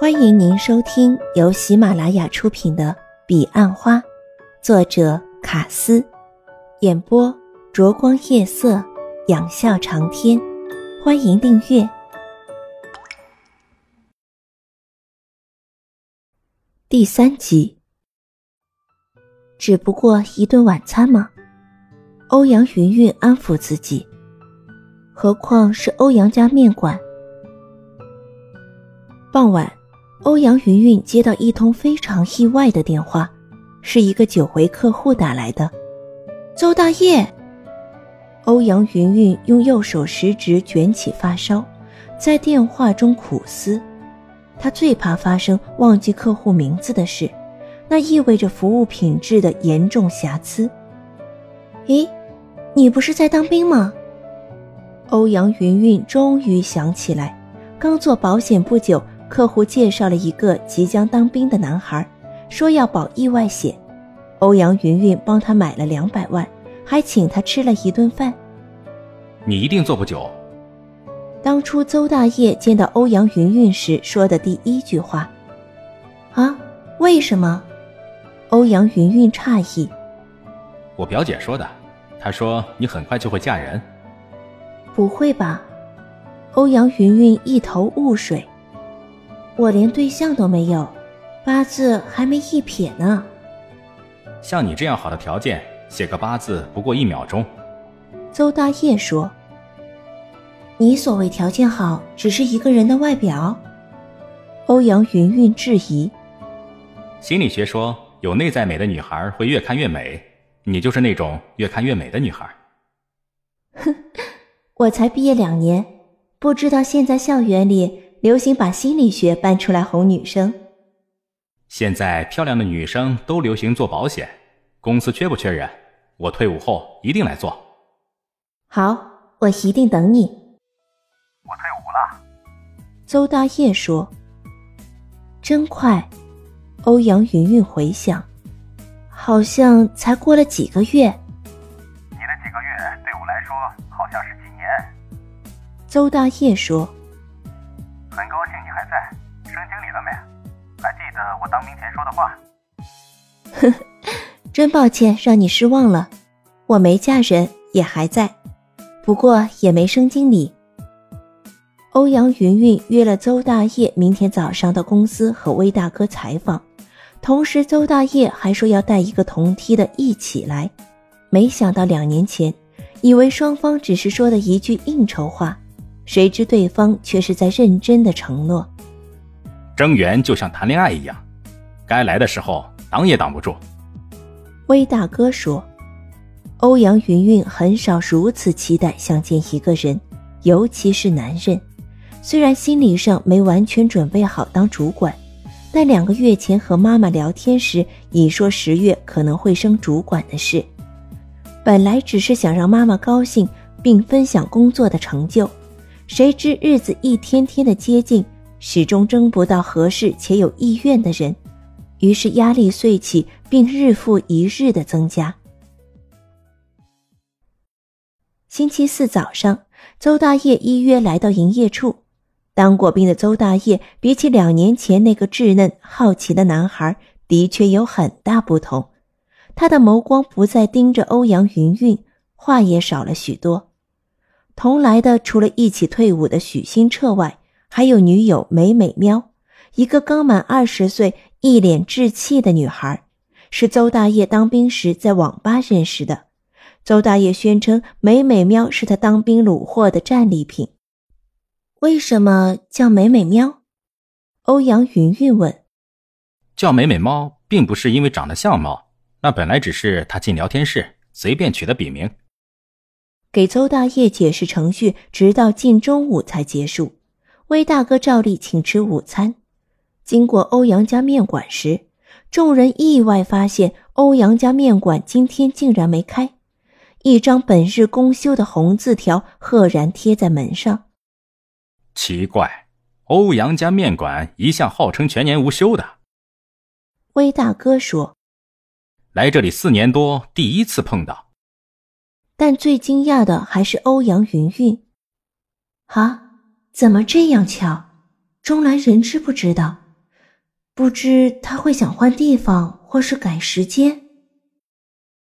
欢迎您收听由喜马拉雅出品的《彼岸花》，作者卡斯，演播灼光夜色，仰笑长天。欢迎订阅。第三集，只不过一顿晚餐吗？欧阳云云安抚自己，何况是欧阳家面馆。傍晚。欧阳云云接到一通非常意外的电话，是一个久回客户打来的。邹大业，欧阳云云用右手食指卷起发梢，在电话中苦思。他最怕发生忘记客户名字的事，那意味着服务品质的严重瑕疵。咦，你不是在当兵吗？欧阳云云终于想起来，刚做保险不久。客户介绍了一个即将当兵的男孩，说要保意外险。欧阳云云帮他买了两百万，还请他吃了一顿饭。你一定做不久。当初邹大业见到欧阳云云时说的第一句话。啊？为什么？欧阳云云诧异。我表姐说的，她说你很快就会嫁人。不会吧？欧阳云云一头雾水。我连对象都没有，八字还没一撇呢。像你这样好的条件，写个八字不过一秒钟。邹大业说：“你所谓条件好，只是一个人的外表。”欧阳云云质疑：“心理学说，有内在美的女孩会越看越美，你就是那种越看越美的女孩。”哼，我才毕业两年，不知道现在校园里。流行把心理学搬出来哄女生。现在漂亮的女生都流行做保险，公司缺不缺人？我退伍后一定来做。好，我一定等你。我退伍了。邹大业说：“真快。”欧阳云云回想，好像才过了几个月。你的几个月对我来说好像是几年。邹大业说。真抱歉让你失望了，我没嫁人，也还在，不过也没升经理。欧阳云云约了邹大业明天早上到公司和魏大哥采访，同时邹大业还说要带一个同梯的一起来。没想到两年前，以为双方只是说的一句应酬话。谁知对方却是在认真的承诺。增援就像谈恋爱一样，该来的时候挡也挡不住。威大哥说：“欧阳云云很少如此期待相见一个人，尤其是男人。虽然心理上没完全准备好当主管，但两个月前和妈妈聊天时已说十月可能会升主管的事。本来只是想让妈妈高兴，并分享工作的成就。”谁知日子一天天的接近，始终争不到合适且有意愿的人，于是压力遂起，并日复一日的增加。星期四早上，邹大业依约来到营业处。当过兵的邹大业，比起两年前那个稚嫩好奇的男孩，的确有很大不同。他的眸光不再盯着欧阳云云，话也少了许多。同来的除了一起退伍的许新彻外，还有女友美美喵，一个刚满二十岁、一脸稚气的女孩，是邹大业当兵时在网吧认识的。邹大业宣称美美喵是他当兵虏获的战利品。为什么叫美美喵？欧阳云云问。叫美美猫，并不是因为长得像猫，那本来只是他进聊天室随便取的笔名。给邹大业解释程序，直到近中午才结束。魏大哥照例请吃午餐。经过欧阳家面馆时，众人意外发现欧阳家面馆今天竟然没开，一张本日公休的红字条赫然贴在门上。奇怪，欧阳家面馆一向号称全年无休的。魏大哥说：“来这里四年多，第一次碰到。”但最惊讶的还是欧阳云云。啊，怎么这样巧？钟兰人知不知道？不知他会想换地方，或是改时间。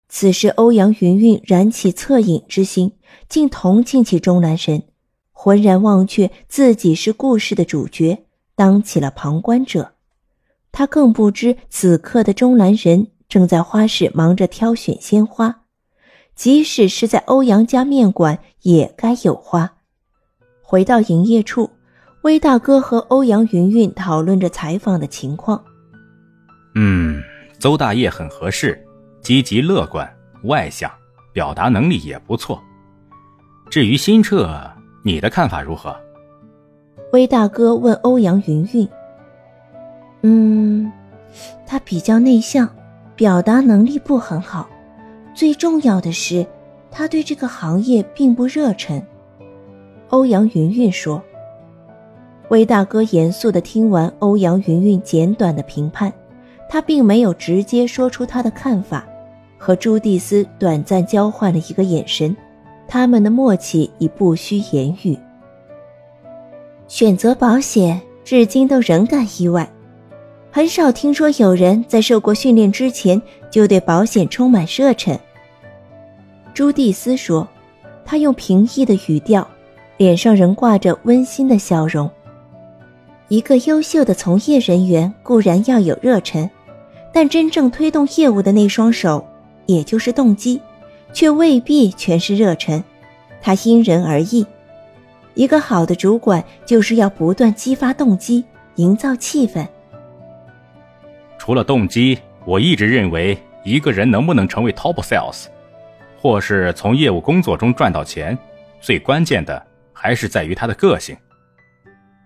此时，欧阳云云燃起恻隐之心，竟同情起钟兰人，浑然忘却自己是故事的主角，当起了旁观者。他更不知此刻的钟兰人正在花市忙着挑选鲜花，即使是在欧阳家面馆，也该有花。回到营业处。威大哥和欧阳云云讨论着采访的情况。嗯，邹大业很合适，积极乐观、外向，表达能力也不错。至于新澈，你的看法如何？威大哥问欧阳云云。嗯，他比较内向，表达能力不很好，最重要的是，他对这个行业并不热忱。欧阳云云说。魏大哥严肃地听完欧阳云云简短的评判，他并没有直接说出他的看法，和朱蒂斯短暂交换了一个眼神，他们的默契已不需言语。选择保险，至今都仍感意外，很少听说有人在受过训练之前就对保险充满热忱。朱蒂斯说，他用平易的语调，脸上仍挂着温馨的笑容。一个优秀的从业人员固然要有热忱，但真正推动业务的那双手，也就是动机，却未必全是热忱。它因人而异。一个好的主管就是要不断激发动机，营造气氛。除了动机，我一直认为一个人能不能成为 top sales，或是从业务工作中赚到钱，最关键的还是在于他的个性。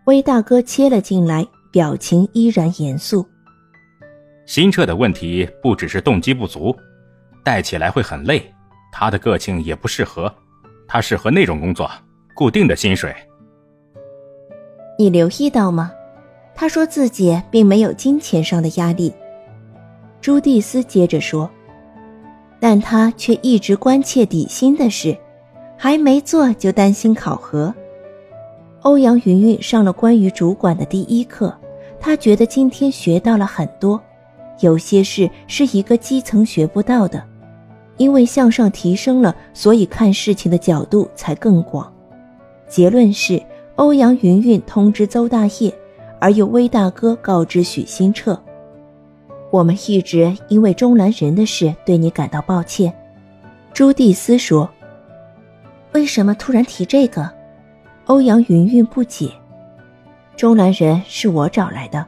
威大哥切了进来，表情依然严肃。新澈的问题不只是动机不足，带起来会很累，他的个性也不适合，他适合那种工作，固定的薪水。你留意到吗？他说自己并没有金钱上的压力。朱蒂斯接着说，但他却一直关切底薪的事，还没做就担心考核。欧阳云云上了关于主管的第一课，他觉得今天学到了很多，有些事是一个基层学不到的，因为向上提升了，所以看事情的角度才更广。结论是，欧阳云云通知邹大业，而又威大哥告知许新彻，我们一直因为钟兰人的事对你感到抱歉。朱蒂斯说：“为什么突然提这个？”欧阳云云不解，钟兰人是我找来的，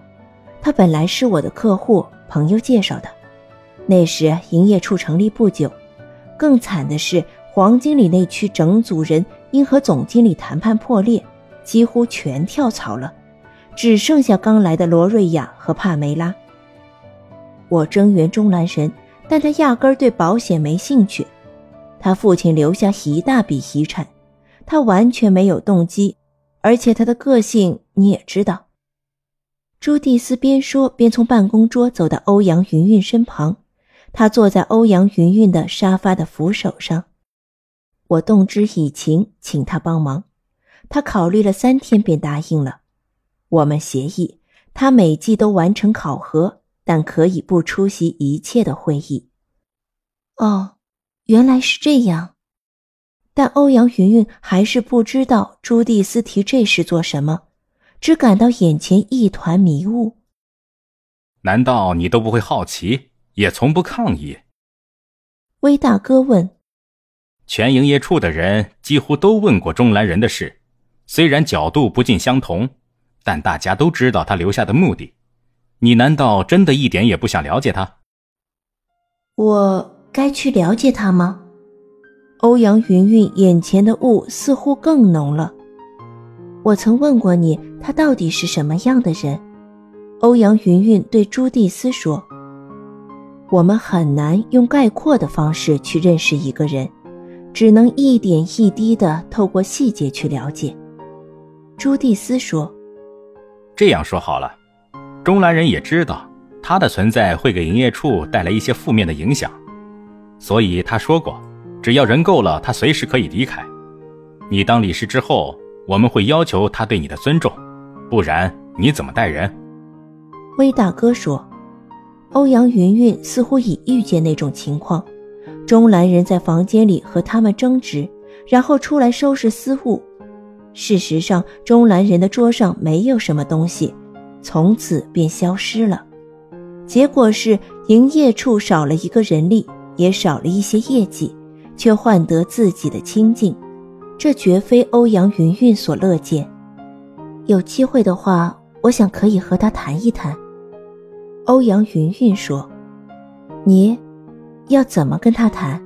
他本来是我的客户，朋友介绍的。那时营业处成立不久，更惨的是黄经理那区整组人因和总经理谈判破裂，几乎全跳槽了，只剩下刚来的罗瑞亚和帕梅拉。我增援钟兰人，但他压根对保险没兴趣，他父亲留下一大笔遗产。他完全没有动机，而且他的个性你也知道。朱蒂斯边说边从办公桌走到欧阳云云身旁，他坐在欧阳云云的沙发的扶手上。我动之以情，请他帮忙。他考虑了三天便答应了。我们协议，他每季都完成考核，但可以不出席一切的会议。哦，原来是这样。但欧阳云云还是不知道朱蒂斯提这事做什么，只感到眼前一团迷雾。难道你都不会好奇，也从不抗议？威大哥问。全营业处的人几乎都问过钟兰人的事，虽然角度不尽相同，但大家都知道他留下的目的。你难道真的一点也不想了解他？我该去了解他吗？欧阳云云眼前的雾似乎更浓了。我曾问过你，他到底是什么样的人？欧阳云云对朱蒂斯说：“我们很难用概括的方式去认识一个人，只能一点一滴的透过细节去了解。”朱蒂斯说：“这样说好了，中兰人也知道他的存在会给营业处带来一些负面的影响，所以他说过。”只要人够了，他随时可以离开。你当理事之后，我们会要求他对你的尊重，不然你怎么待人？威大哥说：“欧阳云云似乎已遇见那种情况。钟兰人在房间里和他们争执，然后出来收拾私物。事实上，钟兰人的桌上没有什么东西，从此便消失了。结果是营业处少了一个人力，也少了一些业绩，却换得自己的清静。这绝非欧阳云云所乐见。有机会的话，我想可以和他谈一谈。”欧阳云云说：“你，要怎么跟他谈？”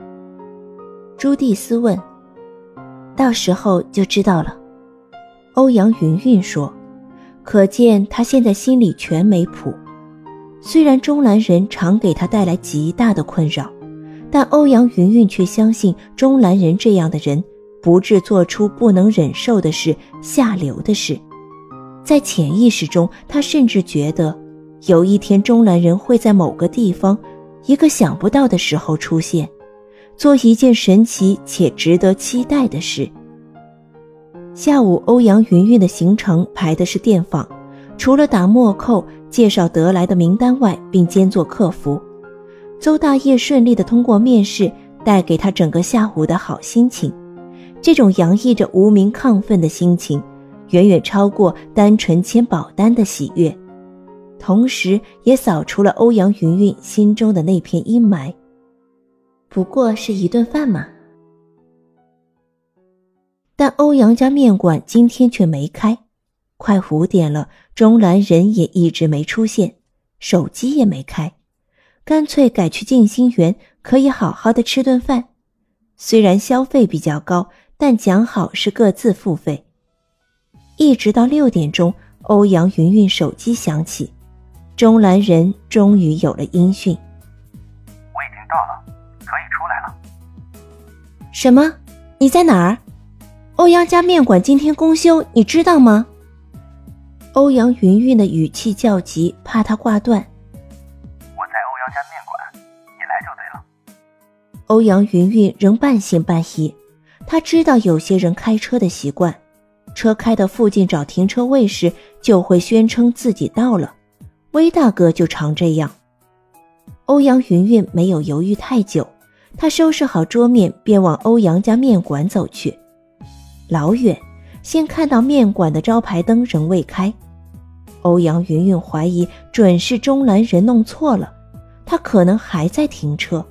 朱蒂斯问。“到时候就知道了。”欧阳云云说。可见他现在心里全没谱。虽然钟兰人常给他带来极大的困扰，但欧阳云云却相信钟兰人这样的人不致做出不能忍受的事、下流的事。在潜意识中，他甚至觉得。有一天，中兰人会在某个地方，一个想不到的时候出现，做一件神奇且值得期待的事。下午，欧阳云云的行程排的是电访，除了打墨扣、介绍得来的名单外，并兼做客服。邹大业顺利的通过面试，带给他整个下午的好心情。这种洋溢着无名亢奋的心情，远远超过单纯签保单的喜悦。同时，也扫除了欧阳云云心中的那片阴霾。不过是一顿饭嘛。但欧阳家面馆今天却没开，快五点了，钟兰人也一直没出现，手机也没开，干脆改去静心园，可以好好的吃顿饭。虽然消费比较高，但讲好是各自付费。一直到六点钟，欧阳云云手机响起。钟兰人终于有了音讯。我已经到了，可以出来了。什么？你在哪儿？欧阳家面馆今天公休，你知道吗？欧阳云云的语气较急，怕他挂断。欧阳云云仍半信半疑，他知道有些人开车的习惯，车开到附近找停车位时，就会宣称自己到了。威大哥就常这样。欧阳云云没有犹豫太久，他收拾好桌面，便往欧阳家面馆走去。老远，先看到面馆的招牌灯仍未开。欧阳云云怀疑准是钟兰人弄错了，他可能还在停车。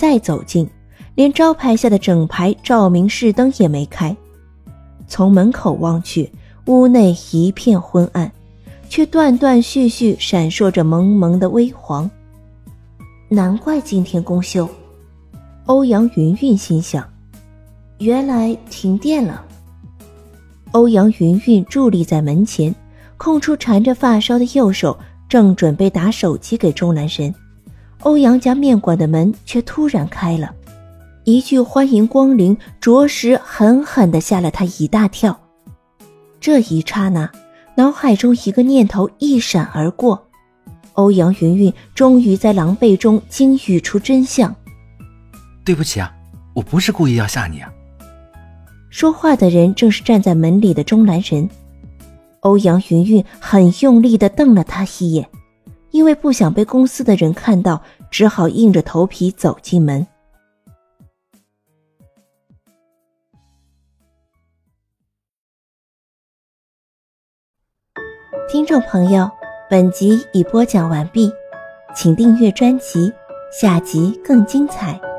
再走近，连招牌下的整排照明示灯也没开。从门口望去，屋内一片昏暗。却断断续续闪烁着蒙蒙的微黄。难怪今天公休，欧阳云云心想，原来停电了。欧阳云云伫立在门前，空出缠着发梢的右手，正准备打手机给钟南神，欧阳家面馆的门却突然开了，一句欢迎光临，着实狠狠的吓了他一大跳。这一刹那。脑海中一个念头一闪而过，欧阳云云终于在狼狈中惊语出真相：“对不起啊，我不是故意要吓你啊。”说话的人正是站在门里的钟兰人。欧阳云云很用力的瞪了他一眼，因为不想被公司的人看到，只好硬着头皮走进门。听众朋友，本集已播讲完毕，请订阅专辑，下集更精彩。